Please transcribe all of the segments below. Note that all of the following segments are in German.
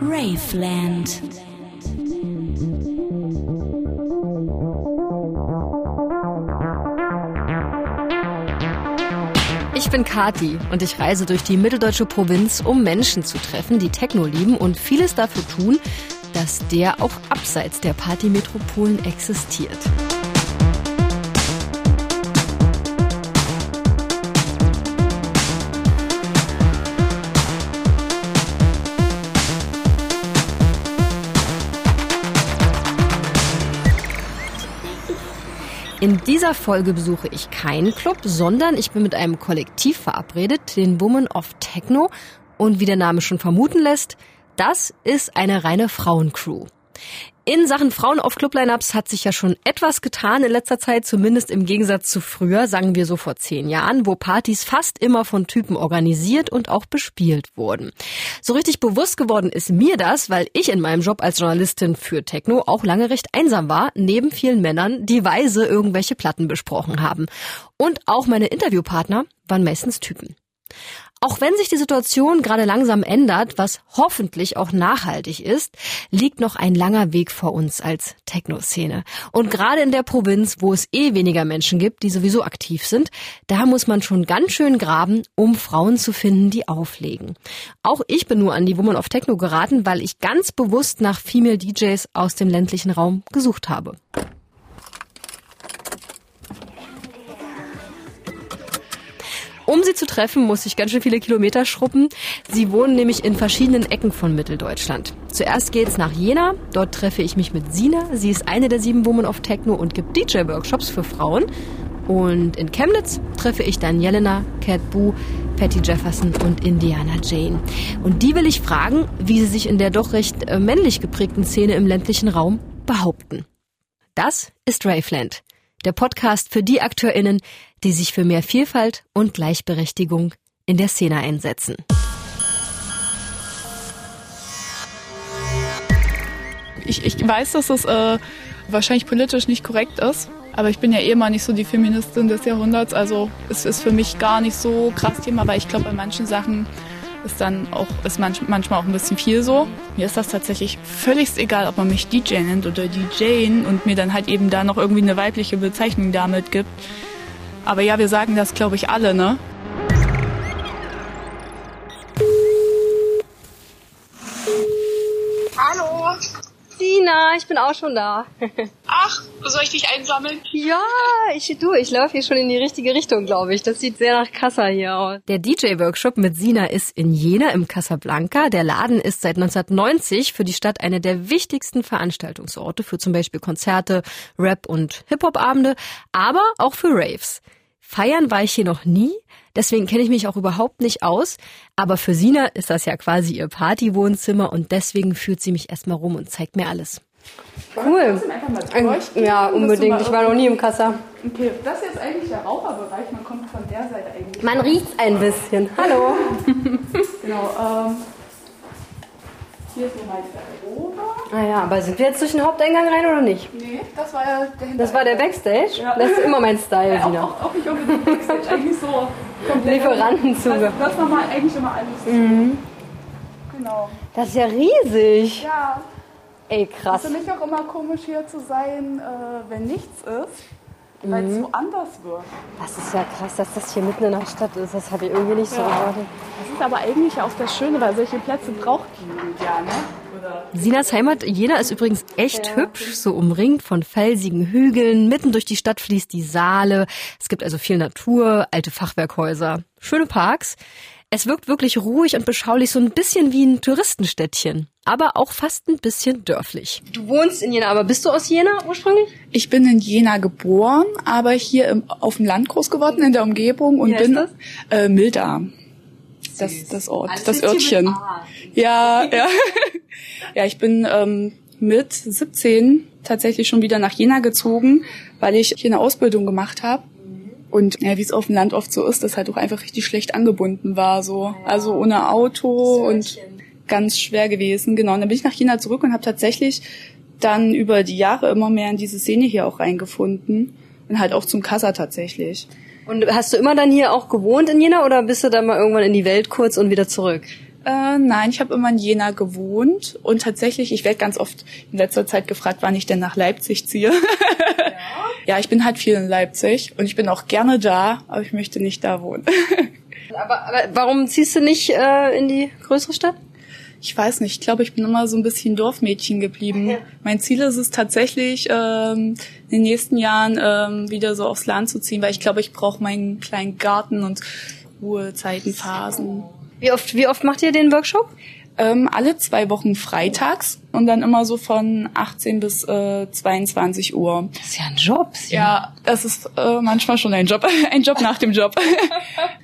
Raveland. Ich bin Kati und ich reise durch die mitteldeutsche Provinz, um Menschen zu treffen, die Techno lieben und vieles dafür tun, dass der auch abseits der Partymetropolen existiert. Dieser Folge besuche ich keinen Club, sondern ich bin mit einem Kollektiv verabredet, den Women of Techno. Und wie der Name schon vermuten lässt, das ist eine reine Frauencrew. In Sachen Frauen auf Club-Lineups hat sich ja schon etwas getan in letzter Zeit, zumindest im Gegensatz zu früher, sagen wir so vor zehn Jahren, wo Partys fast immer von Typen organisiert und auch bespielt wurden. So richtig bewusst geworden ist mir das, weil ich in meinem Job als Journalistin für Techno auch lange recht einsam war, neben vielen Männern, die weise irgendwelche Platten besprochen haben. Und auch meine Interviewpartner waren meistens Typen. Auch wenn sich die Situation gerade langsam ändert, was hoffentlich auch nachhaltig ist, liegt noch ein langer Weg vor uns als Techno-Szene. Und gerade in der Provinz, wo es eh weniger Menschen gibt, die sowieso aktiv sind, da muss man schon ganz schön graben, um Frauen zu finden, die auflegen. Auch ich bin nur an die Woman of Techno geraten, weil ich ganz bewusst nach Female DJs aus dem ländlichen Raum gesucht habe. Um sie zu treffen, muss ich ganz schön viele Kilometer schruppen. Sie wohnen nämlich in verschiedenen Ecken von Mitteldeutschland. Zuerst geht's nach Jena. Dort treffe ich mich mit Sina. Sie ist eine der sieben Women of Techno und gibt DJ-Workshops für Frauen. Und in Chemnitz treffe ich dann Jelena, Cat Boo, Patty Jefferson und Indiana Jane. Und die will ich fragen, wie sie sich in der doch recht äh, männlich geprägten Szene im ländlichen Raum behaupten. Das ist Raveland, der Podcast für die AkteurInnen, die sich für mehr Vielfalt und Gleichberechtigung in der Szene einsetzen. Ich, ich weiß, dass es äh, wahrscheinlich politisch nicht korrekt ist, aber ich bin ja eh mal nicht so die Feministin des Jahrhunderts, also es ist für mich gar nicht so krass Thema, weil ich glaube, bei manchen Sachen ist dann auch ist manch, manchmal auch ein bisschen viel so. Mir ist das tatsächlich völlig egal, ob man mich DJ nennt oder DJ und mir dann halt eben da noch irgendwie eine weibliche Bezeichnung damit gibt. Aber ja, wir sagen das, glaube ich, alle, ne? Hallo. Sina, ich bin auch schon da. Ach, soll ich dich einsammeln? Ja, ich du, ich laufe hier schon in die richtige Richtung, glaube ich. Das sieht sehr nach Kassa hier aus. Der DJ-Workshop mit Sina ist in Jena im Casablanca. Der Laden ist seit 1990 für die Stadt eine der wichtigsten Veranstaltungsorte für zum Beispiel Konzerte, Rap- und Hip-Hop-Abende, aber auch für Raves. Feiern war ich hier noch nie, deswegen kenne ich mich auch überhaupt nicht aus. Aber für Sina ist das ja quasi ihr Partywohnzimmer und deswegen führt sie mich erstmal rum und zeigt mir alles. Cool. Ja, unbedingt. Ich war noch nie im Kassa. Okay, das ist jetzt eigentlich der Raucherbereich. Man kommt von der Seite eigentlich. Man riecht's ein bisschen. Hallo. Genau. Ähm, hier ist nochmal die Garderobe. Ah ja, aber sind wir jetzt durch den Haupteingang rein oder nicht? Nee, das war ja der Das war der Backstage? Ja. Das ist immer mein Style, Ja, Sina. auch, auch nicht unbedingt Backstage, eigentlich so komplett. Lieferantenzuge. Das, das war mal eigentlich immer alles. Mhm. Genau. Das ist ja riesig. Ja, Ey, krass. ist für mich auch immer komisch hier zu sein, äh, wenn nichts ist, weil Mhm. es so anders wird. Das ist ja krass, dass das hier mitten in der Stadt ist. Das habe ich irgendwie nicht so erwartet. Das ist aber eigentlich auch das Schöne, weil solche Plätze braucht die ja, ne? Sinas Heimat Jena ist übrigens echt hübsch, so umringt von felsigen Hügeln. Mitten durch die Stadt fließt die Saale. Es gibt also viel Natur, alte Fachwerkhäuser, schöne Parks. Es wirkt wirklich ruhig und beschaulich, so ein bisschen wie ein Touristenstädtchen, aber auch fast ein bisschen dörflich. Du wohnst in Jena, aber bist du aus Jena ursprünglich? Ich bin in Jena geboren, aber hier im, auf dem Land groß geworden, in der Umgebung und Wie heißt bin das? Äh, Milda. Das, das Ort, das Örtchen. Ja, ja. ja, ich bin ähm, mit 17 tatsächlich schon wieder nach Jena gezogen, weil ich hier eine Ausbildung gemacht habe. Und ja, wie es auf dem Land oft so ist, das halt auch einfach richtig schlecht angebunden war. so. Also ohne Auto und ganz schwer gewesen. Genau. Und dann bin ich nach Jena zurück und habe tatsächlich dann über die Jahre immer mehr in diese Szene hier auch reingefunden. Und halt auch zum Kassa tatsächlich. Und hast du immer dann hier auch gewohnt in Jena oder bist du dann mal irgendwann in die Welt kurz und wieder zurück? Äh, nein, ich habe immer in Jena gewohnt und tatsächlich, ich werde ganz oft in letzter Zeit gefragt, wann ich denn nach Leipzig ziehe. Ja, ja ich bin halt viel in Leipzig und ich bin auch gerne da, aber ich möchte nicht da wohnen. aber, aber warum ziehst du nicht äh, in die größere Stadt? Ich weiß nicht, ich glaube, ich bin immer so ein bisschen Dorfmädchen geblieben. Ja. Mein Ziel ist es tatsächlich, ähm, in den nächsten Jahren ähm, wieder so aufs Land zu ziehen, weil ich glaube, ich brauche meinen kleinen Garten und Ruhezeiten, Phasen. Wie oft, wie oft macht ihr den Workshop? Ähm, alle zwei Wochen freitags und dann immer so von 18 bis äh, 22 Uhr. Das ist ja ein Job. Ja, ja das ist äh, manchmal schon ein Job, ein Job nach dem Job.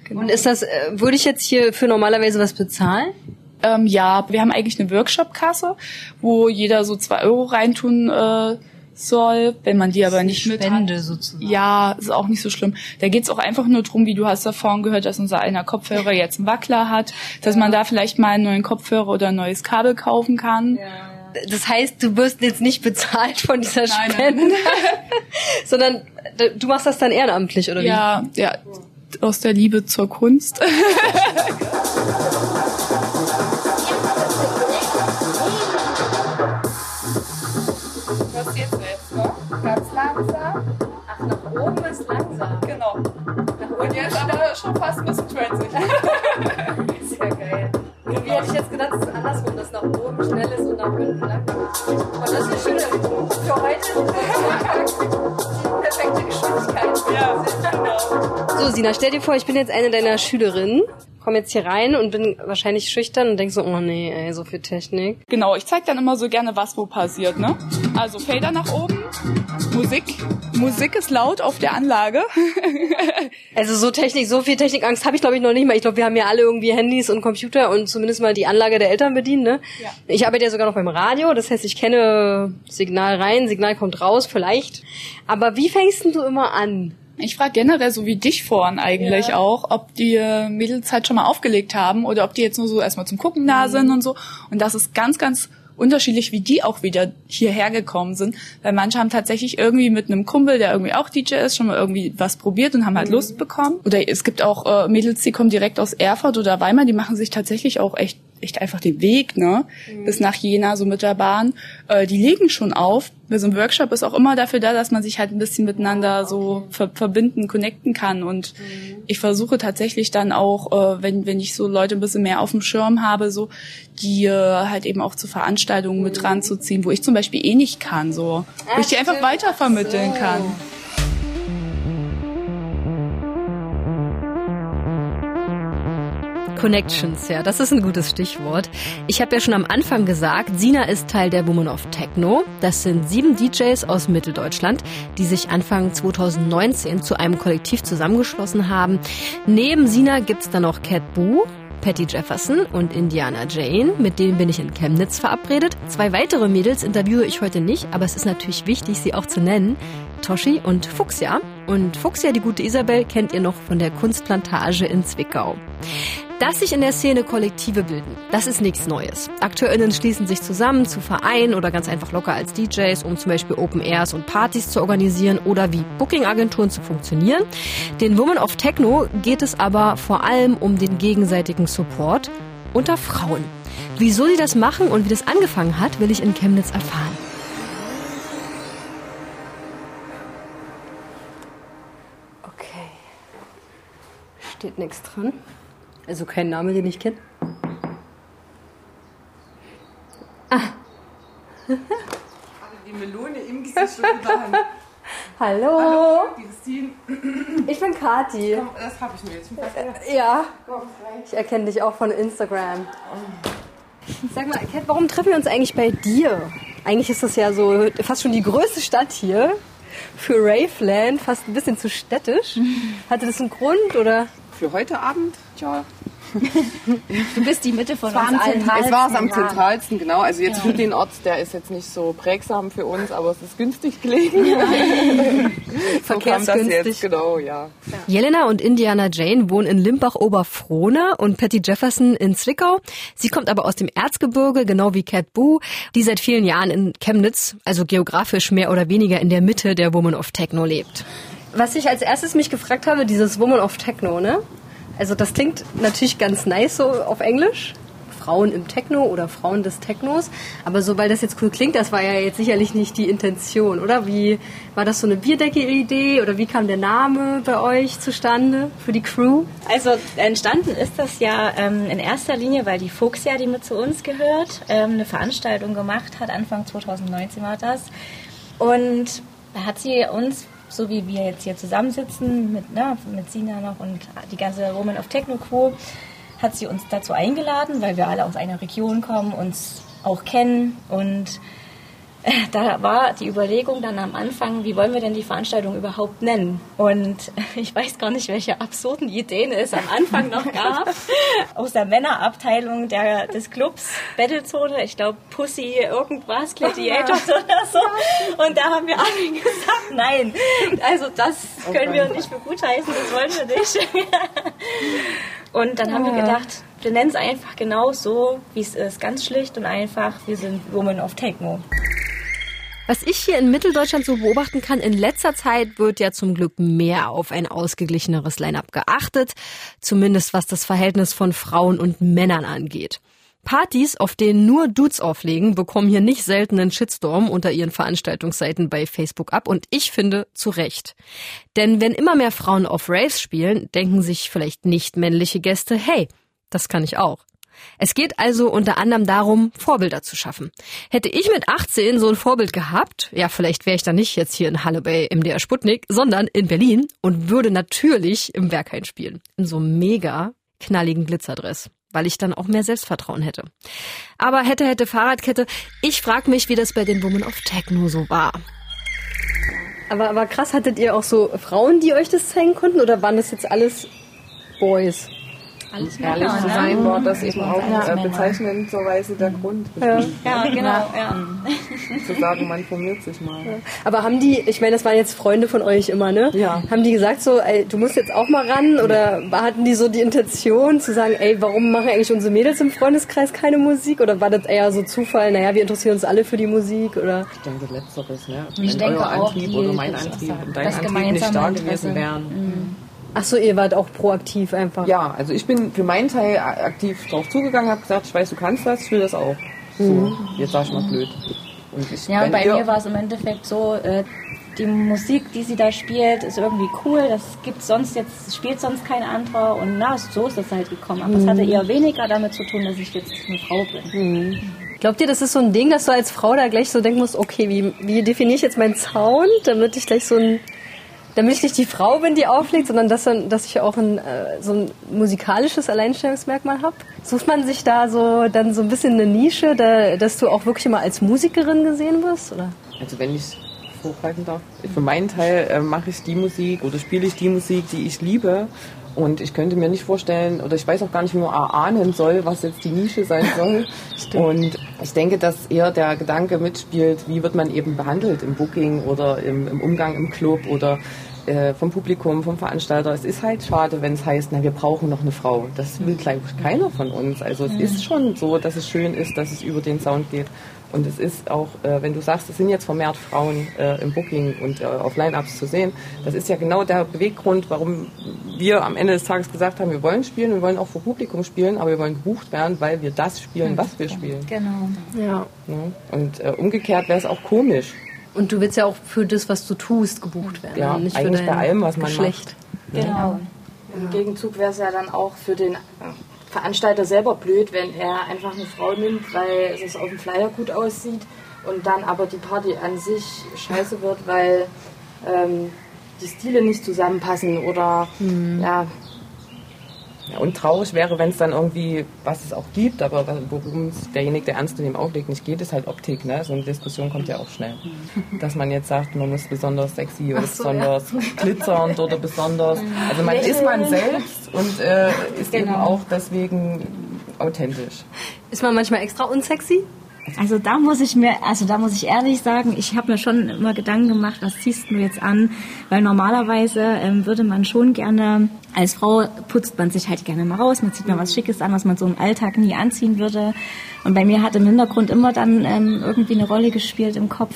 genau. Und ist das, äh, würde ich jetzt hier für normalerweise was bezahlen? Ähm, ja, wir haben eigentlich eine Workshop-Kasse, wo jeder so zwei Euro reintun äh, soll, wenn man die aber nicht mit Spende hat. sozusagen. Ja, ist auch nicht so schlimm. Da geht's auch einfach nur drum, wie du hast davon gehört, dass unser einer Kopfhörer jetzt einen Wackler hat, dass man da vielleicht mal einen neuen Kopfhörer oder ein neues Kabel kaufen kann. Ja. Das heißt, du wirst jetzt nicht bezahlt von dieser Spende, nein, sondern du machst das dann ehrenamtlich, oder wie? Ja, ja, aus der Liebe zur Kunst. langsam. Ach, nach oben ist langsam. Genau. Und jetzt aber schon fast ein bisschen transig. ist ja geil. Wie hätte ich jetzt gedacht, es ist andersrum, dass nach oben schnell ist und nach unten langsam. Und das ist eine schöne für heute perfekte Geschwindigkeit. Ja, genau. So, Sina, stell dir vor, ich bin jetzt eine deiner Schülerinnen komme jetzt hier rein und bin wahrscheinlich schüchtern und denke so, oh nee, ey, so viel Technik. Genau, ich zeig dann immer so gerne, was wo passiert, ne? Also Fader nach oben, Musik. Musik ist laut auf der Anlage. also so Technik, so viel Technikangst habe ich glaube ich noch nicht mal. Ich glaube, wir haben ja alle irgendwie Handys und Computer und zumindest mal die Anlage der Eltern bedienen, ne? Ja. Ich arbeite ja sogar noch beim Radio, das heißt, ich kenne Signal rein, Signal kommt raus, vielleicht. Aber wie fängst du immer an? Ich frage generell so wie dich vorhin eigentlich ja. auch, ob die Mädels halt schon mal aufgelegt haben oder ob die jetzt nur so erstmal zum Gucken da mhm. sind und so. Und das ist ganz, ganz unterschiedlich, wie die auch wieder hierher gekommen sind. Weil manche haben tatsächlich irgendwie mit einem Kumpel, der irgendwie auch DJ ist, schon mal irgendwie was probiert und haben halt mhm. Lust bekommen. Oder es gibt auch äh, Mädels, die kommen direkt aus Erfurt oder Weimar, die machen sich tatsächlich auch echt echt einfach den Weg, ne, mhm. bis nach Jena, so mit der Bahn. Äh, die legen schon auf. So ein Workshop ist auch immer dafür da, dass man sich halt ein bisschen miteinander so ver verbinden, connecten kann. Und mhm. ich versuche tatsächlich dann auch, äh, wenn, wenn ich so Leute ein bisschen mehr auf dem Schirm habe, so, die äh, halt eben auch zu Veranstaltungen mhm. mit ranzuziehen, wo ich zum Beispiel eh nicht kann, so. Wo ich die einfach weitervermitteln so. kann. Connections, ja, das ist ein gutes Stichwort. Ich habe ja schon am Anfang gesagt, Sina ist Teil der Women of Techno. Das sind sieben DJs aus Mitteldeutschland, die sich Anfang 2019 zu einem Kollektiv zusammengeschlossen haben. Neben Sina gibt's dann noch Cat Boo, Patty Jefferson und Indiana Jane. Mit denen bin ich in Chemnitz verabredet. Zwei weitere Mädels interviewe ich heute nicht, aber es ist natürlich wichtig, sie auch zu nennen. Toshi und Fuchsia. Und Fuchsia, die gute Isabel, kennt ihr noch von der Kunstplantage in Zwickau. Dass sich in der Szene Kollektive bilden, das ist nichts Neues. AkteurInnen schließen sich zusammen zu Vereinen oder ganz einfach locker als DJs, um zum Beispiel Open Airs und Partys zu organisieren oder wie Booking-Agenturen zu funktionieren. Den Women of Techno geht es aber vor allem um den gegenseitigen Support unter Frauen. Wieso sie das machen und wie das angefangen hat, will ich in Chemnitz erfahren. Okay. Steht nichts dran. Also kein Name, den ich kenne. Ah. Die Melone im Gesicht schon überhand. Hallo. Hallo, Christine. Ich bin Kati. Komm, das habe ich mir jetzt. Äh, ja. Ich erkenne dich auch von Instagram. Sag mal, Kat, warum treffen wir uns eigentlich bei dir? Eigentlich ist das ja so fast schon die größte Stadt hier. Für Raveland fast ein bisschen zu städtisch. Hatte das einen Grund oder? Für heute Abend? Tja, Du bist die Mitte von es uns allen. Es war es am zentralsten, genau. Also jetzt ja. für den Ort, der ist jetzt nicht so prägsam für uns, aber es ist günstig gelegen. so kam das jetzt, genau, ja. Jelena und Indiana Jane wohnen in Limbach-Oberfrohna und Patty Jefferson in Zwickau. Sie kommt aber aus dem Erzgebirge, genau wie Cat Boo, die seit vielen Jahren in Chemnitz, also geografisch mehr oder weniger in der Mitte der Woman of Techno lebt. Was ich als erstes mich gefragt habe, dieses Woman of Techno, ne? Also das klingt natürlich ganz nice so auf Englisch. Frauen im Techno oder Frauen des Technos. Aber so, weil das jetzt cool klingt, das war ja jetzt sicherlich nicht die Intention, oder? Wie war das so eine Bierdecke-Idee oder wie kam der Name bei euch zustande für die Crew? Also entstanden ist das ja ähm, in erster Linie, weil die Fuchsia, die mit zu uns gehört, ähm, eine Veranstaltung gemacht hat. Anfang 2019 war das. Und da hat sie uns so wie wir jetzt hier zusammensitzen mit, ne, mit Sina noch und die ganze Woman of Techno Crew, hat sie uns dazu eingeladen, weil wir alle aus einer Region kommen, uns auch kennen und da war die Überlegung dann am Anfang, wie wollen wir denn die Veranstaltung überhaupt nennen? Und ich weiß gar nicht, welche absurden Ideen es am Anfang noch gab. Aus der Männerabteilung der, des Clubs Battlezone, ich glaube Pussy irgendwas, Gladiators oder so. Und da haben wir alle gesagt, nein, also das können wir nicht für gut heißen, das wollen wir nicht. Und dann haben wir gedacht, wir nennen es einfach genau so, wie es ist. Ganz schlicht und einfach, wir sind Women of Techno. Was ich hier in Mitteldeutschland so beobachten kann, in letzter Zeit wird ja zum Glück mehr auf ein ausgeglicheneres Line-up geachtet, zumindest was das Verhältnis von Frauen und Männern angeht. Partys, auf denen nur Dudes auflegen, bekommen hier nicht selten einen Shitstorm unter ihren Veranstaltungsseiten bei Facebook ab und ich finde zu Recht. Denn wenn immer mehr Frauen auf Raves spielen, denken sich vielleicht nicht männliche Gäste, hey, das kann ich auch. Es geht also unter anderem darum, Vorbilder zu schaffen. Hätte ich mit 18 so ein Vorbild gehabt, ja, vielleicht wäre ich dann nicht jetzt hier in Halle bei MDR Sputnik, sondern in Berlin und würde natürlich im Berghain spielen. In so einem mega knalligen Glitzerdress weil ich dann auch mehr Selbstvertrauen hätte. Aber hätte, hätte Fahrradkette. Ich frage mich, wie das bei den Women of Techno so war. Aber, aber krass, hattet ihr auch so Frauen, die euch das zeigen konnten oder waren das jetzt alles Boys? Alles ehrlich zu sein, war das eben auch ja. äh, bezeichnenderweise der Grund. Ja, ja genau. Ja. Zu sagen, man formiert sich mal. Aber haben die, ich meine, das waren jetzt Freunde von euch immer, ne? Ja. Haben die gesagt so, ey, du musst jetzt auch mal ran? Oder hatten die so die Intention zu sagen, ey, warum machen eigentlich unsere Mädels im Freundeskreis keine Musik? Oder war das eher so Zufall, naja, wir interessieren uns alle für die Musik? Oder? Ich denke letzteres, ne? Ich Wenn denke euer auch Antrieb die, oder mein Antrieb und dein Antrieb nicht da gewesen wären. Mhm Ach so, ihr wart auch proaktiv einfach. Ja, also ich bin für meinen Teil aktiv drauf zugegangen, habe gesagt, ich weiß, du kannst das, ich will das auch. So, mhm. jetzt sag ich mal blöd. Und ich, ja, und bei mir war es im Endeffekt so, äh, die Musik, die sie da spielt, ist irgendwie cool. Das gibt sonst jetzt, spielt sonst kein anderer. Und na, so ist das halt gekommen. Aber es mhm. hatte eher weniger damit zu tun, dass ich jetzt eine Frau bin. Mhm. Glaubt ihr, das ist so ein Ding, dass du als Frau da gleich so denken musst, okay, wie, wie definiere ich jetzt meinen Sound, damit ich gleich so ein damit ich nicht die Frau bin, die auflegt, sondern dass, dass ich auch ein, äh, so ein musikalisches Alleinstellungsmerkmal habe. Sucht man sich da so dann so ein bisschen eine Nische, da, dass du auch wirklich immer als Musikerin gesehen wirst? Oder? Also wenn ich vorgreifen darf, für meinen Teil äh, mache ich die Musik oder spiele ich die Musik, die ich liebe. Und ich könnte mir nicht vorstellen, oder ich weiß auch gar nicht, wie man erahnen soll, was jetzt die Nische sein soll. und ich denke, dass eher der Gedanke mitspielt, wie wird man eben behandelt im Booking oder im, im Umgang im Club oder äh, vom Publikum, vom Veranstalter. Es ist halt schade, wenn es heißt, na, wir brauchen noch eine Frau. Das will, glaube ich, keiner von uns. Also es mhm. ist schon so, dass es schön ist, dass es über den Sound geht. Und es ist auch, äh, wenn du sagst, es sind jetzt vermehrt Frauen äh, im Booking und äh, auf Line-Ups zu sehen, das ist ja genau der Beweggrund, warum wir am Ende des Tages gesagt haben, wir wollen spielen, wir wollen auch vor Publikum spielen, aber wir wollen gebucht werden, weil wir das spielen, was wir spielen. Genau. Ja. ja. Und äh, umgekehrt wäre es auch komisch, und du willst ja auch für das, was du tust, gebucht werden. Ja, nicht eigentlich bei allem, was man Geschlecht. macht. Genau. Im Gegenzug wäre es ja dann auch für den Veranstalter selber blöd, wenn er einfach eine Frau nimmt, weil es auf dem Flyer gut aussieht und dann aber die Party an sich scheiße wird, weil ähm, die Stile nicht zusammenpassen oder mhm. ja, ja, und traurig wäre, wenn es dann irgendwie, was es auch gibt, aber worum es derjenige, der ernst in dem auflegt, nicht geht, ist halt Optik. Ne? So eine Diskussion kommt ja auch schnell. Dass man jetzt sagt, man muss besonders sexy oder so, besonders ja. glitzernd oder besonders. Also man ist man selbst und äh, ist genau. eben auch deswegen authentisch. Ist man manchmal extra unsexy? Also da muss ich mir, also da muss ich ehrlich sagen, ich habe mir schon immer Gedanken gemacht, was ziehst du jetzt an? Weil normalerweise ähm, würde man schon gerne, als Frau putzt man sich halt gerne mal raus, man zieht mal was Schickes an, was man so im Alltag nie anziehen würde. Und bei mir hat im Hintergrund immer dann ähm, irgendwie eine Rolle gespielt im Kopf.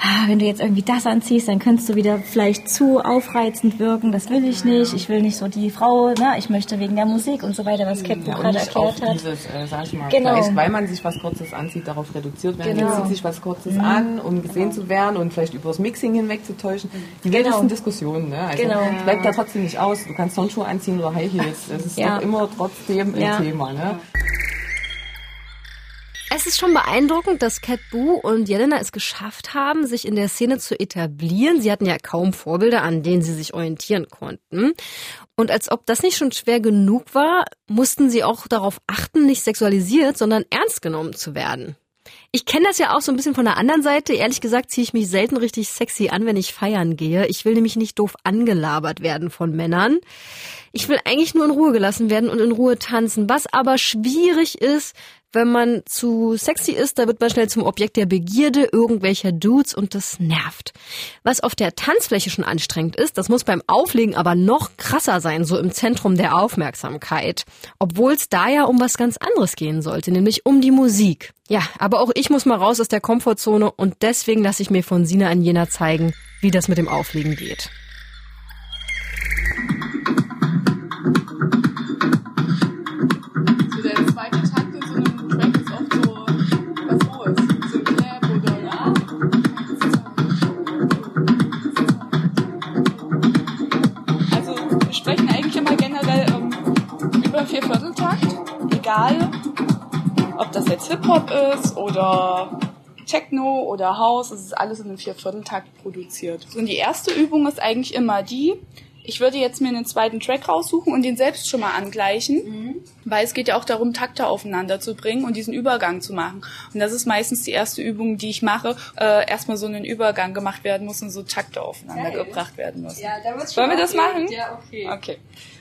Ah, wenn du jetzt irgendwie das anziehst, dann könntest du wieder vielleicht zu aufreizend wirken. Das will ich nicht. Ich will nicht so die Frau, ne? ich möchte wegen der Musik und so weiter, was Captain Ja, gerade erklärt hat. dieses, äh, sag ich mal, Genau. vielleicht, weil man sich was Kurzes anzieht, darauf reduziert werden. Genau. Man zieht sich was Kurzes an, um gesehen zu werden und vielleicht über das Mixing hinweg zu täuschen. Die wildesten Diskussionen, ne? Also, Genau. es bleibt da trotzdem nicht aus. Du kannst Turnschuhe anziehen oder High Heels. Das ist Ja. doch immer trotzdem ein Ja. Thema, ne? Es ist schon beeindruckend, dass Cat Boo und Jelena es geschafft haben, sich in der Szene zu etablieren. Sie hatten ja kaum Vorbilder, an denen sie sich orientieren konnten. Und als ob das nicht schon schwer genug war, mussten sie auch darauf achten, nicht sexualisiert, sondern ernst genommen zu werden. Ich kenne das ja auch so ein bisschen von der anderen Seite. Ehrlich gesagt ziehe ich mich selten richtig sexy an, wenn ich feiern gehe. Ich will nämlich nicht doof angelabert werden von Männern. Ich will eigentlich nur in Ruhe gelassen werden und in Ruhe tanzen. Was aber schwierig ist, wenn man zu sexy ist, da wird man schnell zum Objekt der Begierde irgendwelcher Dudes und das nervt. Was auf der Tanzfläche schon anstrengend ist, das muss beim Auflegen aber noch krasser sein, so im Zentrum der Aufmerksamkeit. Obwohl es da ja um was ganz anderes gehen sollte, nämlich um die Musik. Ja, aber auch ich muss mal raus aus der Komfortzone und deswegen lasse ich mir von Sina an Jena zeigen, wie das mit dem Auflegen geht. Sprechen eigentlich immer generell ähm, über Viervierteltakt. Egal, ob das jetzt Hip-Hop ist oder Techno oder House, es ist alles in einem Viervierteltakt produziert. Und die erste Übung ist eigentlich immer die, ich würde jetzt mir einen zweiten Track raussuchen und den selbst schon mal angleichen, weil es geht ja auch darum, Takte aufeinander zu bringen und diesen Übergang zu machen. Und das ist meistens die erste Übung, die ich mache, äh, erstmal so einen Übergang gemacht werden muss und so Takte aufeinander gebracht werden müssen. Wollen wir das machen? Ja, okay. Okay.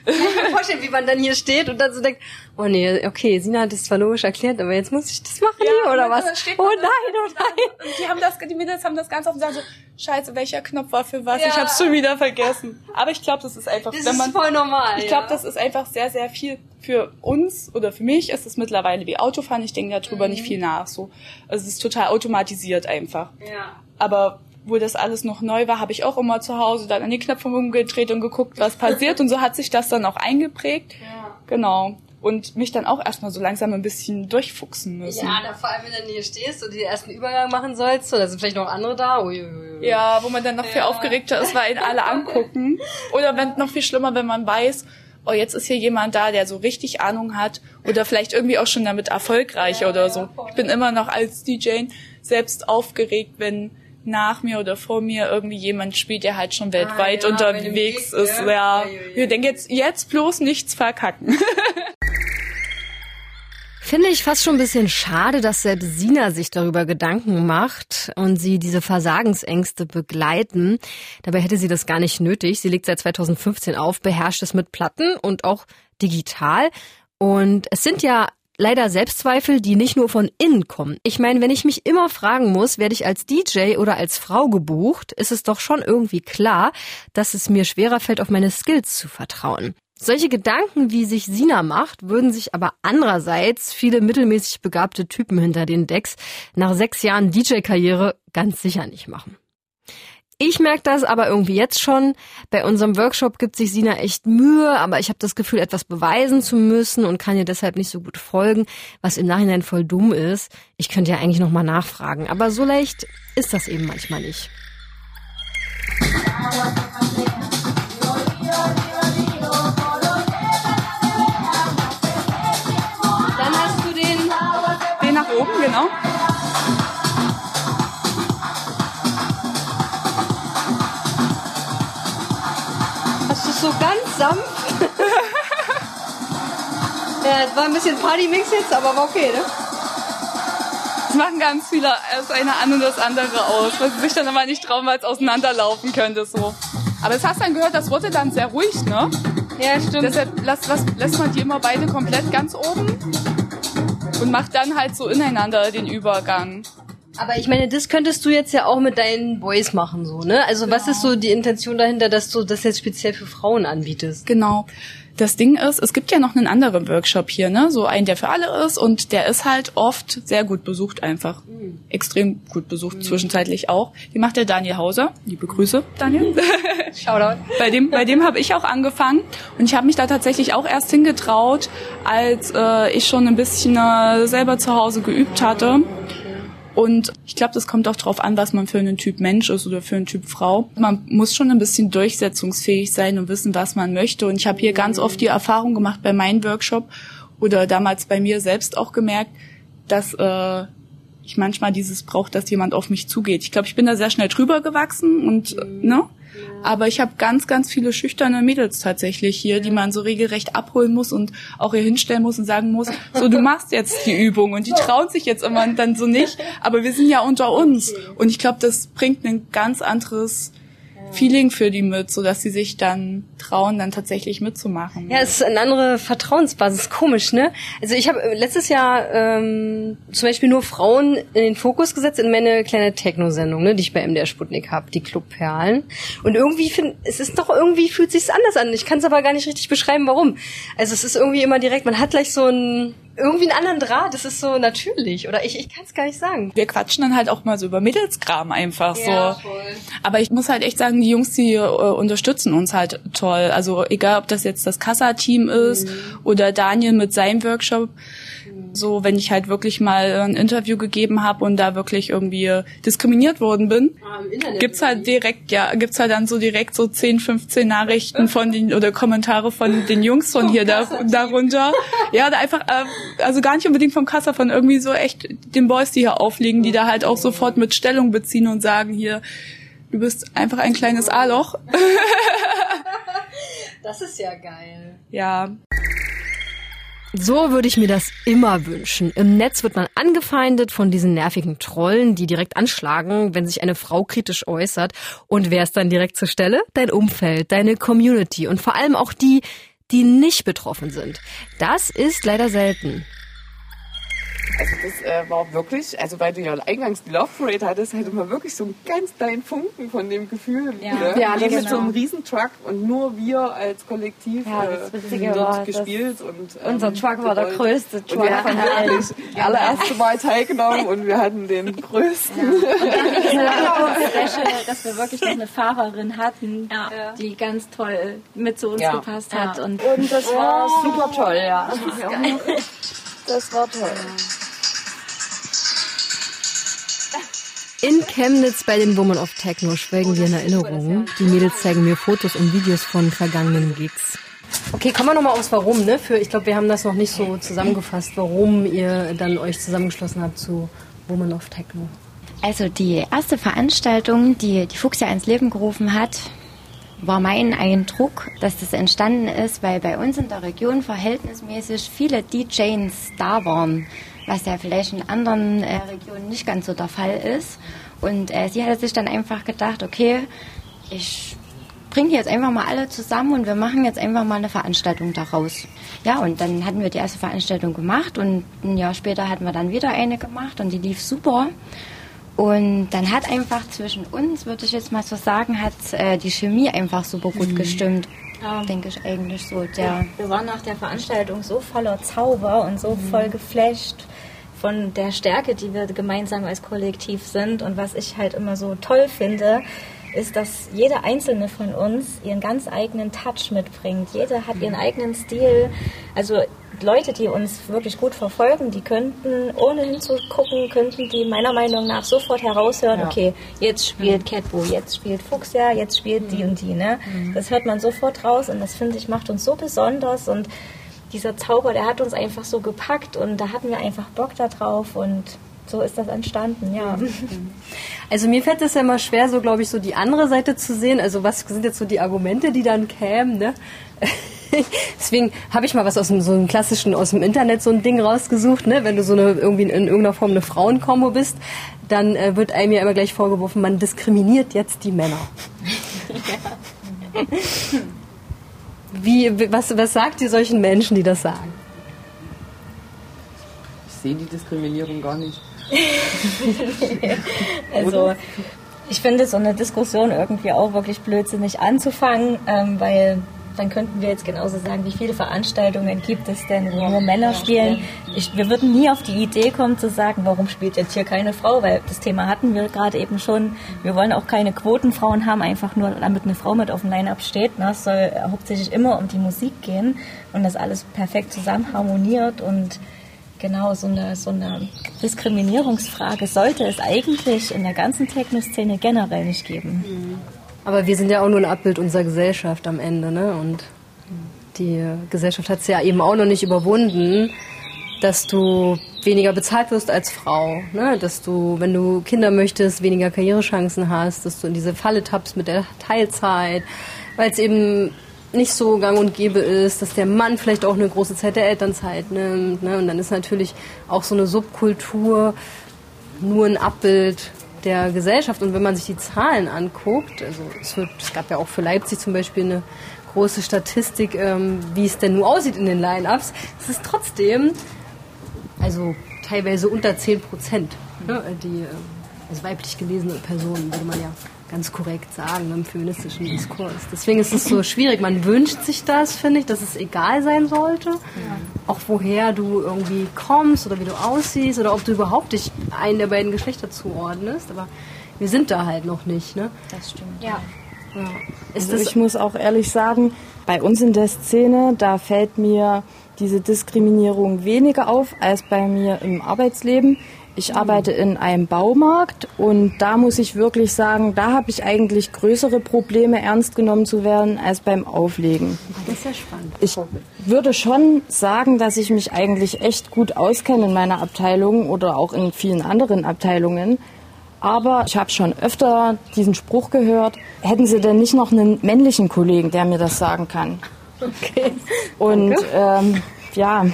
Ich kann mir vorstellen, wie man dann hier steht und dann so denkt, oh nee, okay, Sina hat das zwar logisch erklärt, aber jetzt muss ich das machen hier, oder was? Oh nein, da oh nein. Und die haben das, die Mädels haben das ganz oft gesagt, so, scheiße, welcher Knopf war für was? Ja. Ich hab's schon wieder vergessen. Aber ich glaube, das ist einfach, Das wenn ist man, voll normal. ich glaube, ja. das ist einfach sehr, sehr viel für uns oder für mich ist es mittlerweile wie Autofahren. Ich denke darüber nicht viel nach, so. Also es ist total automatisiert einfach. Ja. Aber wo das alles noch neu war, habe ich auch immer zu Hause dann an die Knöpfe rumgedreht und geguckt, was passiert. Und so hat sich das dann auch eingeprägt. Genau. Und mich dann auch erstmal so langsam ein bisschen durchfuchsen müssen. Ja, da, vor allem, wenn du dann hier stehst und den ersten Übergang machen sollst, oder sind vielleicht noch andere da? Uiuiui. Ja, wo man dann noch viel aufgeregter ist, weil ihn alle angucken. Oder wenn noch viel schlimmer, wenn man weiß, oh, jetzt ist hier jemand da, der so richtig Ahnung hat oder vielleicht irgendwie auch schon damit erfolgreich oder so. Ich bin immer noch als DJ selbst aufgeregt, wenn nach mir oder vor mir irgendwie jemand spielt, der halt schon weltweit ja, bei dem unterwegs ist. ja. Ja, Ja, ja, ja. ich denke jetzt, jetzt bloß nichts verkacken. Finde ich fast schon ein bisschen schade, dass selbst Sina sich darüber Gedanken macht und sie diese Versagensängste begleiten. Dabei hätte sie das gar nicht nötig. Sie legt seit 2015 auf, beherrscht es mit Platten und auch digital. Und es sind ja leider Selbstzweifel, die nicht nur von innen kommen. Ich meine, wenn ich mich immer fragen muss, werde ich als DJ oder als Frau gebucht, ist es doch schon irgendwie klar, dass es mir schwerer fällt, auf meine Skills zu vertrauen. Solche Gedanken, wie sich Sina macht, würden sich aber andererseits viele mittelmäßig begabte Typen hinter den Decks nach sechs Jahren DJ-Karriere ganz sicher nicht machen. Ich merke das aber irgendwie jetzt schon. Bei unserem Workshop gibt sich Sina echt Mühe, aber ich habe das Gefühl, etwas beweisen zu müssen und kann ihr deshalb nicht so gut folgen, was im Nachhinein voll dumm ist. Ich könnte ja eigentlich nochmal nachfragen, aber so leicht ist das eben manchmal nicht. Genau. Hast du so ganz sanft? ja, es war ein bisschen Party-Mix jetzt, aber war okay, ne? Das machen ganz viele das eine an und das andere aus, weil sie sich dann aber nicht trauen, weil es auseinanderlaufen könnte so. Aber das hast du dann gehört, das wurde dann sehr ruhig, ne? Ja, stimmt. Deshalb lässt, lässt, lässt man die immer beide komplett ganz oben und macht dann halt so ineinander den Übergang. Aber ich meine, das könntest du jetzt ja auch mit deinen Boys machen, so, ne? Also was ist so die Intention dahinter, dass du das jetzt speziell für Frauen anbietest? Genau. Das Ding ist, es gibt ja noch einen anderen Workshop hier, ne? So einen, der für alle ist und der ist halt oft sehr gut besucht einfach. Mhm. Extrem gut besucht, mhm. zwischenzeitlich auch. Die macht der Daniel Hauser. Liebe Grüße, Daniel. Shoutout. bei dem, bei dem habe ich auch angefangen und ich habe mich da tatsächlich auch erst hingetraut, als äh, ich schon ein bisschen äh, selber zu Hause geübt hatte. Und ich glaube, das kommt auch drauf an, was man für einen Typ Mensch ist oder für einen Typ Frau. Man muss schon ein bisschen durchsetzungsfähig sein und wissen, was man möchte. Und ich habe hier ganz oft die Erfahrung gemacht bei meinem Workshop oder damals bei mir selbst auch gemerkt, dass äh, ich manchmal dieses brauche, dass jemand auf mich zugeht. Ich glaube, ich bin da sehr schnell drüber gewachsen und ne? Aber ich habe ganz, ganz viele schüchterne Mädels tatsächlich hier, die man so regelrecht abholen muss und auch hier hinstellen muss und sagen muss, so du machst jetzt die Übung und die trauen sich jetzt immer dann so nicht. Aber wir sind ja unter uns und ich glaube, das bringt ein ganz anderes Feeling für die mit, so dass sie sich dann trauen, dann tatsächlich mitzumachen. Ja, es ist eine andere Vertrauensbasis. Komisch, ne? Also ich habe letztes Jahr ähm, zum Beispiel nur Frauen in den Fokus gesetzt in meine kleine Techno-Sendung, ne, die ich bei MDR Sputnik habe, die Clubperlen. Und irgendwie finde, es ist doch irgendwie fühlt sich's anders an. Ich kann es aber gar nicht richtig beschreiben, warum. Also es ist irgendwie immer direkt. Man hat gleich so ein irgendwie einen anderen Draht. Das ist so natürlich. Oder ich, ich kann es gar nicht sagen. Wir quatschen dann halt auch mal so über Mädelskram einfach ja, so. Voll. Aber ich muss halt echt sagen, die Jungs, die äh, unterstützen uns halt toll. Also egal, ob das jetzt das Kassa-Team ist mhm. oder Daniel mit seinem Workshop. So, wenn ich halt wirklich mal ein Interview gegeben habe und da wirklich irgendwie diskriminiert worden bin, ah, gibt's halt direkt, ja, gibt's halt dann so direkt so 10, 15 Nachrichten von den oder Kommentare von den Jungs von hier da, darunter. Ja, da einfach, äh, also gar nicht unbedingt vom Kassa, von irgendwie so echt den Boys, die hier aufliegen, die da halt auch sofort mit Stellung beziehen und sagen hier, du bist einfach ein kleines A-Loch. Das ist ja geil. Ja. So würde ich mir das immer wünschen. Im Netz wird man angefeindet von diesen nervigen Trollen, die direkt anschlagen, wenn sich eine Frau kritisch äußert. Und wer ist dann direkt zur Stelle? Dein Umfeld, deine Community und vor allem auch die, die nicht betroffen sind. Das ist leider selten. Also das äh, war wirklich, also weil du ja eingangs die Love Parade hattest, halt immer wirklich so einen ganz kleinen Funken von dem Gefühl. Ja, ne? ja das mit genau. so einem Riesentruck und nur wir als Kollektiv ja, das äh, dort gespielt. Und, ähm, unser Truck war der größte Truck. Wir haben wirklich das allererste Mal teilgenommen und wir hatten den größten. Ja. Und dann special, dass wir wirklich noch eine Fahrerin hatten, ja. die ganz toll mit zu uns gepasst hat. Und, und das war super toll, ja. Das war toll. In Chemnitz bei den Women of Techno schwelgen wir in Erinnerungen. Die Mädels zeigen mir Fotos und Videos von vergangenen Gigs. Okay, kommen wir nochmal aufs Warum, ne? Für, ich glaube, wir haben das noch nicht so zusammengefasst, warum ihr dann euch zusammengeschlossen habt zu Women of Techno. Also die erste Veranstaltung, die die Fuchs ja ins Leben gerufen hat, war mein Eindruck, dass das entstanden ist, weil bei uns in der Region verhältnismäßig viele DJs da waren was ja vielleicht in anderen äh, Regionen nicht ganz so der Fall ist. Und äh, sie hatte sich dann einfach gedacht, okay, ich bringe jetzt einfach mal alle zusammen und wir machen jetzt einfach mal eine Veranstaltung daraus. Ja, und dann hatten wir die erste Veranstaltung gemacht und ein Jahr später hatten wir dann wieder eine gemacht und die lief super. Und dann hat einfach zwischen uns, würde ich jetzt mal so sagen, hat äh, die Chemie einfach super gut mhm. gestimmt. Ja. Denke ich eigentlich so. Der wir waren nach der Veranstaltung so voller Zauber und so mhm. voll geflasht von der Stärke, die wir gemeinsam als Kollektiv sind. Und was ich halt immer so toll finde, ist, dass jeder einzelne von uns ihren ganz eigenen Touch mitbringt. Jeder hat ihren eigenen Stil. Also Leute, die uns wirklich gut verfolgen, die könnten, ohne hinzugucken, könnten die meiner Meinung nach sofort heraushören, ja. okay, jetzt spielt Catbo, jetzt spielt Fuchsia, jetzt spielt die und die. Ne? Mhm. Das hört man sofort raus und das finde ich macht uns so besonders und dieser Zauber, der hat uns einfach so gepackt und da hatten wir einfach Bock darauf und so ist das entstanden, ja. Also mir fällt es ja immer schwer, so glaube ich, so die andere Seite zu sehen. Also was sind jetzt so die Argumente, die dann kämen, ne? Deswegen habe ich mal was aus dem, so einem klassischen, aus dem Internet so ein Ding rausgesucht, ne? Wenn du so eine, irgendwie in irgendeiner Form eine Frauenkombo bist, dann äh, wird einem ja immer gleich vorgeworfen, man diskriminiert jetzt die Männer. Ja. Wie, was, was sagt ihr solchen Menschen, die das sagen? Ich sehe die Diskriminierung gar nicht. also, ich finde so eine Diskussion irgendwie auch wirklich blödsinnig anzufangen, ähm, weil dann könnten wir jetzt genauso sagen, wie viele Veranstaltungen gibt es denn, wo nur Männer spielen. Ich, wir würden nie auf die Idee kommen zu sagen, warum spielt jetzt hier keine Frau, weil das Thema hatten wir gerade eben schon. Wir wollen auch keine Quotenfrauen haben, einfach nur damit eine Frau mit auf dem Line-Up steht. Ne? Es soll hauptsächlich immer um die Musik gehen und das alles perfekt zusammen harmoniert und genau so eine, so eine Diskriminierungsfrage sollte es eigentlich in der ganzen Techno-Szene generell nicht geben. Aber wir sind ja auch nur ein Abbild unserer Gesellschaft am Ende, ne? Und die Gesellschaft hat es ja eben auch noch nicht überwunden, dass du weniger bezahlt wirst als Frau, ne? dass du, wenn du Kinder möchtest, weniger Karrierechancen hast, dass du in diese Falle tappst mit der Teilzeit, weil es eben nicht so gang und gäbe ist, dass der Mann vielleicht auch eine große Zeit der Elternzeit nimmt. Ne? Und dann ist natürlich auch so eine Subkultur nur ein Abbild der Gesellschaft. Und wenn man sich die Zahlen anguckt, also es, wird, es gab ja auch für Leipzig zum Beispiel eine große Statistik, ähm, wie es denn nur aussieht in den Line-Ups, es ist trotzdem, also teilweise unter 10 Prozent, ne, die also weiblich gelesene Personen, würde man ja ganz korrekt sagen im feministischen Diskurs. Deswegen ist es so schwierig. Man wünscht sich das, finde ich, dass es egal sein sollte. Ja. Auch woher du irgendwie kommst oder wie du aussiehst oder ob du überhaupt dich einen der beiden Geschlechter zuordnest. Aber wir sind da halt noch nicht. Ne? Das stimmt. Ja. ja. Also ich muss auch ehrlich sagen, bei uns in der Szene, da fällt mir diese Diskriminierung weniger auf als bei mir im Arbeitsleben. Ich arbeite in einem Baumarkt und da muss ich wirklich sagen, da habe ich eigentlich größere Probleme, ernst genommen zu werden, als beim Auflegen. Das ist ja spannend. Ich würde schon sagen, dass ich mich eigentlich echt gut auskenne in meiner Abteilung oder auch in vielen anderen Abteilungen. Aber ich habe schon öfter diesen Spruch gehört, hätten Sie denn nicht noch einen männlichen Kollegen, der mir das sagen kann? Okay. Und ähm, ja,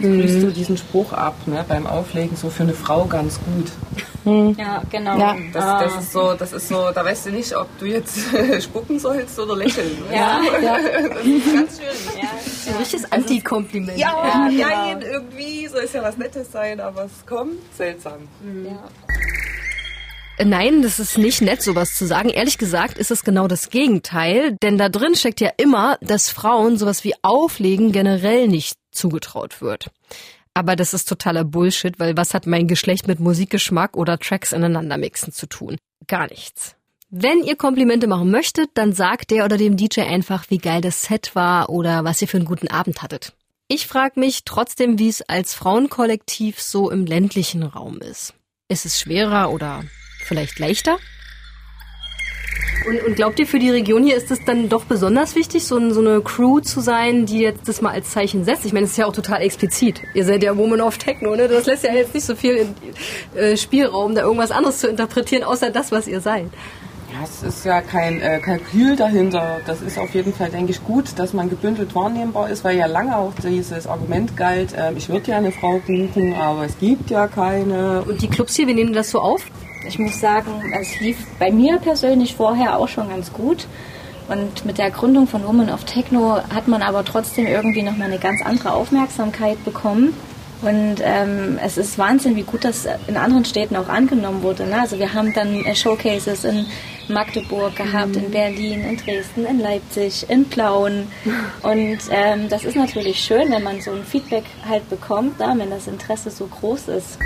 Schließt du diesen Spruch ab, ne, beim Auflegen, so für eine Frau ganz gut. Hm. Ja, genau. Ja. Das, das, ist so, das ist so, da weißt du nicht, ob du jetzt spucken sollst oder lächeln. Ja, ja. Das ist ganz schwierig. Ja. So ein richtiges Anti-Kompliment. Ja, ja, genau. nein, irgendwie soll es ja was Nettes sein, aber es kommt seltsam. Mhm. Ja. Nein, das ist nicht nett, sowas zu sagen. Ehrlich gesagt ist es genau das Gegenteil, denn da drin steckt ja immer, dass Frauen sowas wie Auflegen generell nicht zugetraut wird. Aber das ist totaler Bullshit, weil was hat mein Geschlecht mit Musikgeschmack oder Tracks ineinander mixen zu tun? Gar nichts. Wenn ihr Komplimente machen möchtet, dann sagt der oder dem DJ einfach, wie geil das Set war oder was ihr für einen guten Abend hattet. Ich frage mich trotzdem, wie es als Frauenkollektiv so im ländlichen Raum ist. Ist es schwerer oder vielleicht leichter? Und, und, glaubt ihr, für die Region hier ist es dann doch besonders wichtig, so, so, eine Crew zu sein, die jetzt das mal als Zeichen setzt? Ich meine, es ist ja auch total explizit. Ihr seid ja Woman of Techno, ne? Das lässt ja jetzt nicht so viel in, äh, Spielraum, da irgendwas anderes zu interpretieren, außer das, was ihr seid. Ja, es ist ja kein äh, Kalkül dahinter. Das ist auf jeden Fall, denke ich, gut, dass man gebündelt wahrnehmbar ist, weil ja lange auch dieses Argument galt, äh, ich würde ja eine Frau buchen, aber es gibt ja keine. Und die Clubs hier, wie nehmen das so auf? Ich muss sagen, es lief bei mir persönlich vorher auch schon ganz gut. Und mit der Gründung von Women of Techno hat man aber trotzdem irgendwie nochmal eine ganz andere Aufmerksamkeit bekommen. Und ähm, es ist Wahnsinn, wie gut das in anderen Städten auch angenommen wurde. Ne? Also wir haben dann äh, Showcases in Magdeburg gehabt, mhm. in Berlin, in Dresden, in Leipzig, in Plauen. Und ähm, das ist natürlich schön, wenn man so ein Feedback halt bekommt, da, wenn das Interesse so groß ist.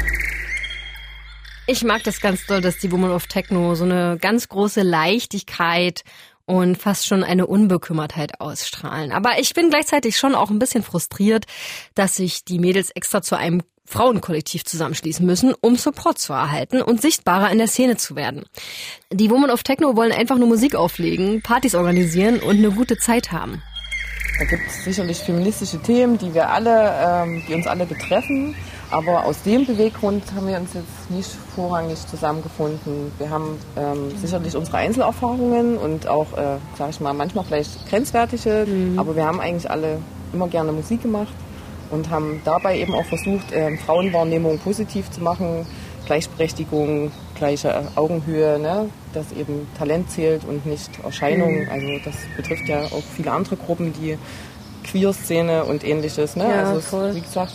Ich mag das ganz doll, dass die Woman of Techno so eine ganz große Leichtigkeit und fast schon eine Unbekümmertheit ausstrahlen. Aber ich bin gleichzeitig schon auch ein bisschen frustriert, dass sich die Mädels extra zu einem Frauenkollektiv zusammenschließen müssen, um Support zu erhalten und sichtbarer in der Szene zu werden. Die Women of Techno wollen einfach nur Musik auflegen, Partys organisieren und eine gute Zeit haben. Da gibt es sicherlich feministische Themen, die wir alle, ähm, die uns alle betreffen. Aber aus dem Beweggrund haben wir uns jetzt nicht vorrangig zusammengefunden. Wir haben ähm, sicherlich unsere Einzelerfahrungen und auch, äh, sage ich mal, manchmal vielleicht grenzwertige, mhm. aber wir haben eigentlich alle immer gerne Musik gemacht und haben dabei eben auch versucht, äh, Frauenwahrnehmung positiv zu machen, Gleichberechtigung, gleiche Augenhöhe, ne? dass eben Talent zählt und nicht Erscheinung. Mhm. Also das betrifft ja auch viele andere Gruppen, die Queer-Szene und ähnliches. Ne? Ja, also voll. wie gesagt,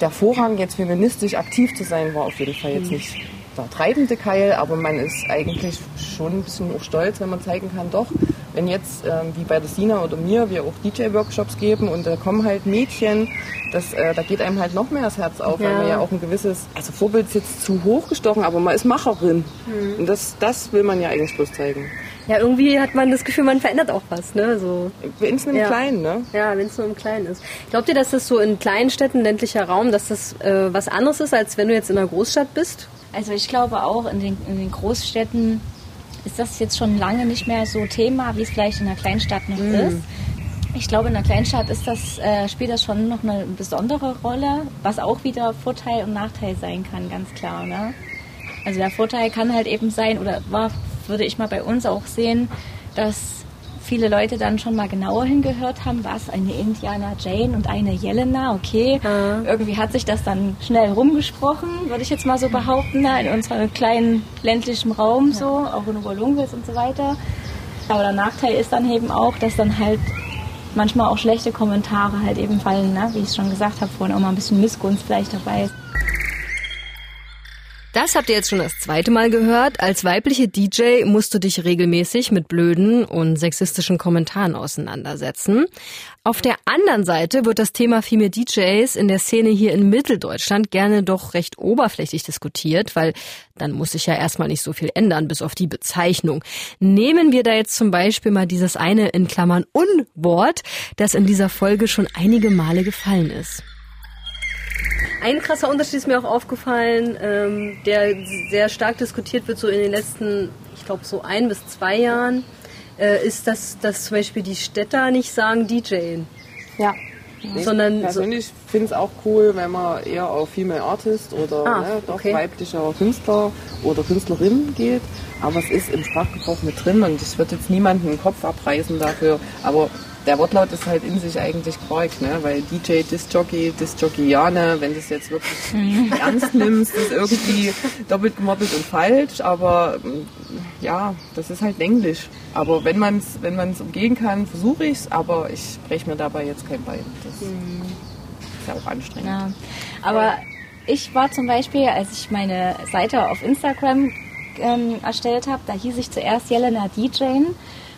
der Vorrang, jetzt feministisch aktiv zu sein, war auf jeden Fall jetzt nicht der treibende Keil, aber man ist eigentlich schon ein bisschen auch stolz, wenn man zeigen kann, doch, wenn jetzt ähm, wie bei der Sina oder mir wir auch DJ-Workshops geben und da kommen halt Mädchen, das, äh, da geht einem halt noch mehr das Herz auf, ja. weil man ja auch ein gewisses, also Vorbild ist jetzt zu hoch gestochen, aber man ist Macherin. Mhm. Und das, das will man ja eigentlich bloß zeigen. Ja, irgendwie hat man das Gefühl, man verändert auch was, ne? So. Wenn es nur im ja. Kleinen, ne? Ja, wenn es nur im Kleinen ist. Glaubt ihr, dass das so in kleinen Städten, ländlicher Raum, dass das äh, was anderes ist, als wenn du jetzt in einer Großstadt bist? Also ich glaube auch, in den, in den Großstädten ist das jetzt schon lange nicht mehr so Thema, wie es vielleicht in einer Kleinstadt noch mm. ist. Ich glaube, in einer Kleinstadt ist das, äh, spielt das schon noch eine besondere Rolle, was auch wieder Vorteil und Nachteil sein kann, ganz klar. Ne? Also der Vorteil kann halt eben sein, oder war, würde ich mal bei uns auch sehen, dass viele Leute dann schon mal genauer hingehört haben, was eine Indiana Jane und eine Jelena, okay. Ja. Irgendwie hat sich das dann schnell rumgesprochen, würde ich jetzt mal so behaupten, in unserem kleinen ländlichen Raum so, auch in Oberlungwitz und so weiter. Aber der Nachteil ist dann eben auch, dass dann halt manchmal auch schlechte Kommentare halt eben fallen, ne? wie ich es schon gesagt habe, vorhin auch mal ein bisschen Missgunst vielleicht dabei ist. Das habt ihr jetzt schon das zweite Mal gehört. Als weibliche DJ musst du dich regelmäßig mit blöden und sexistischen Kommentaren auseinandersetzen. Auf der anderen Seite wird das Thema Female DJs in der Szene hier in Mitteldeutschland gerne doch recht oberflächlich diskutiert, weil dann muss sich ja erstmal nicht so viel ändern, bis auf die Bezeichnung. Nehmen wir da jetzt zum Beispiel mal dieses eine in Klammern Unwort, das in dieser Folge schon einige Male gefallen ist. Ein krasser Unterschied ist mir auch aufgefallen, ähm, der sehr stark diskutiert wird, so in den letzten, ich glaube, so ein bis zwei Jahren, äh, ist, dass, dass zum Beispiel die Städter nicht sagen DJen. Ja. Ich Sondern persönlich so finde es auch cool, wenn man eher auf Female Artist oder ah, ne, doch okay. weiblicher Künstler oder Künstlerin geht. Aber es ist im Sprachgebrauch mit drin und ich würde jetzt niemanden den Kopf abreißen dafür. Aber der Wortlaut ist halt in sich eigentlich korrekt, ne? weil DJ, Disc-Jockey, Disc-Jockeyane, wenn du es jetzt wirklich ernst nimmst, ist irgendwie doppelt gemoppelt und falsch, aber mm, ja, das ist halt Englisch. Aber wenn man es wenn man's umgehen kann, versuche ich es, aber ich breche mir dabei jetzt kein Bein. Das mhm. ist ja auch anstrengend. Ja. Aber ich war zum Beispiel, als ich meine Seite auf Instagram ähm, erstellt habe, da hieß ich zuerst Jelena DJing.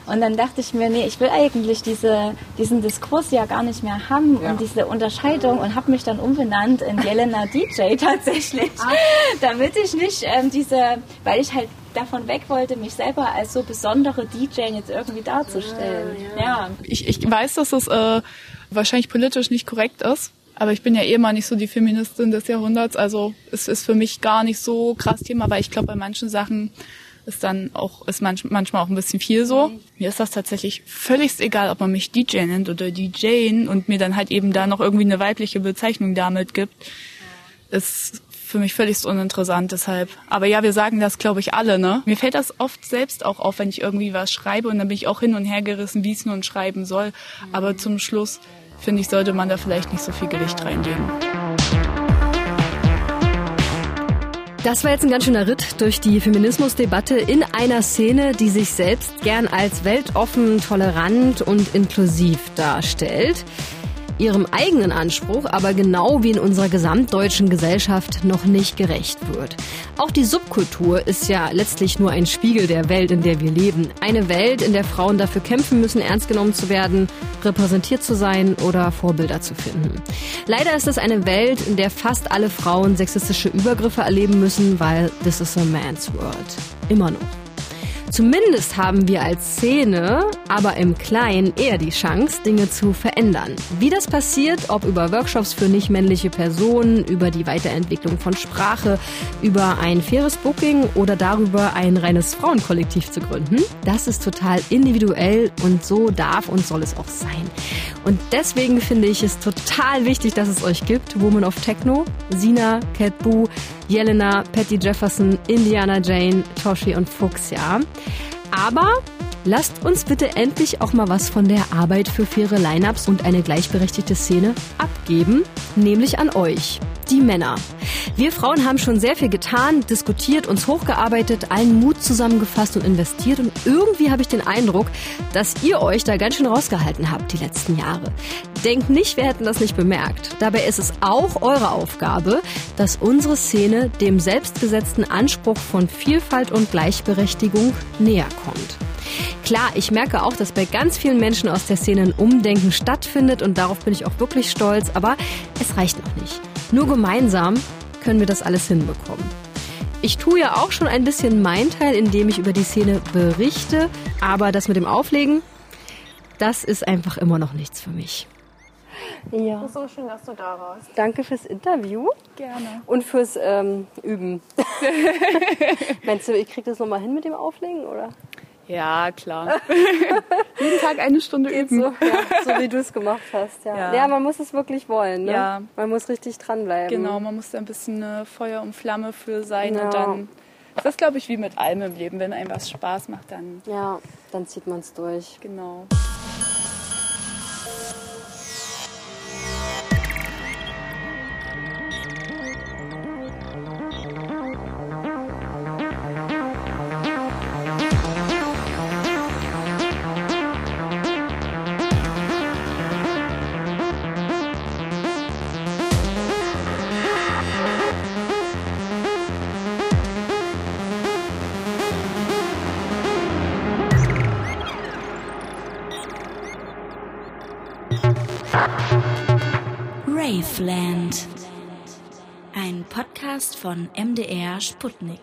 Und dann dachte ich mir, nee, ich will eigentlich diese, diesen Diskurs ja gar nicht mehr haben ja. und diese Unterscheidung und habe mich dann umbenannt in Jelena DJ tatsächlich, ah. damit ich nicht ähm, diese, weil ich halt davon weg wollte, mich selber als so besondere DJ jetzt irgendwie darzustellen. Ja, ja. Ich, ich weiß, dass es äh, wahrscheinlich politisch nicht korrekt ist. Aber ich bin ja eh mal nicht so die Feministin des Jahrhunderts, also es ist für mich gar nicht so krass Thema, weil ich glaube, bei manchen Sachen ist dann auch, ist manch, manchmal auch ein bisschen viel so. Mhm. Mir ist das tatsächlich völlig egal, ob man mich DJ nennt oder DJ und mir dann halt eben da noch irgendwie eine weibliche Bezeichnung damit gibt. Ist für mich völlig uninteressant deshalb. Aber ja, wir sagen das, glaube ich, alle, ne? Mir fällt das oft selbst auch auf, wenn ich irgendwie was schreibe und dann bin ich auch hin und her gerissen, wie es nun schreiben soll. Aber zum Schluss, finde ich, sollte man da vielleicht nicht so viel Gewicht reinlegen. Das war jetzt ein ganz schöner Ritt durch die Feminismusdebatte in einer Szene, die sich selbst gern als weltoffen, tolerant und inklusiv darstellt ihrem eigenen Anspruch aber genau wie in unserer gesamtdeutschen Gesellschaft noch nicht gerecht wird. Auch die Subkultur ist ja letztlich nur ein Spiegel der Welt, in der wir leben. Eine Welt, in der Frauen dafür kämpfen müssen, ernst genommen zu werden, repräsentiert zu sein oder Vorbilder zu finden. Leider ist es eine Welt, in der fast alle Frauen sexistische Übergriffe erleben müssen, weil this is a man's world. Immer noch. Zumindest haben wir als Szene, aber im Kleinen eher die Chance, Dinge zu verändern. Wie das passiert, ob über Workshops für nicht-männliche Personen, über die Weiterentwicklung von Sprache, über ein faires Booking oder darüber, ein reines Frauenkollektiv zu gründen, das ist total individuell und so darf und soll es auch sein. Und deswegen finde ich es total wichtig, dass es euch gibt. Woman of Techno, Sina, Cat Boo, Jelena, Patty Jefferson, Indiana Jane, Toshi und Fuchs, ja. Aber lasst uns bitte endlich auch mal was von der Arbeit für faire Lineups und eine gleichberechtigte Szene abgeben, nämlich an euch die Männer. Wir Frauen haben schon sehr viel getan, diskutiert, uns hochgearbeitet, allen Mut zusammengefasst und investiert und irgendwie habe ich den Eindruck, dass ihr euch da ganz schön rausgehalten habt die letzten Jahre. Denkt nicht, wir hätten das nicht bemerkt. Dabei ist es auch eure Aufgabe, dass unsere Szene dem selbstgesetzten Anspruch von Vielfalt und Gleichberechtigung näher kommt. Klar, ich merke auch, dass bei ganz vielen Menschen aus der Szene ein Umdenken stattfindet und darauf bin ich auch wirklich stolz, aber es reicht noch nicht. Nur gemeinsam können wir das alles hinbekommen. Ich tue ja auch schon ein bisschen mein Teil, indem ich über die Szene berichte, aber das mit dem Auflegen, das ist einfach immer noch nichts für mich. Ja. So schön, dass du da warst. Danke fürs Interview. Gerne. Und fürs ähm, Üben. Meinst du, ich krieg das nochmal hin mit dem Auflegen, oder? Ja, klar. Jeden Tag eine Stunde Geht üben. so, ja, so wie du es gemacht hast, ja. Ja. ja. man muss es wirklich wollen, ne? Ja. Man muss richtig dranbleiben. Genau, man muss da ein bisschen äh, Feuer und Flamme für sein Ja. und dann ist das, glaube ich, wie mit allem im Leben. Wenn einem was Spaß macht, dann Ja, dann zieht man es durch. genau. Sputnik.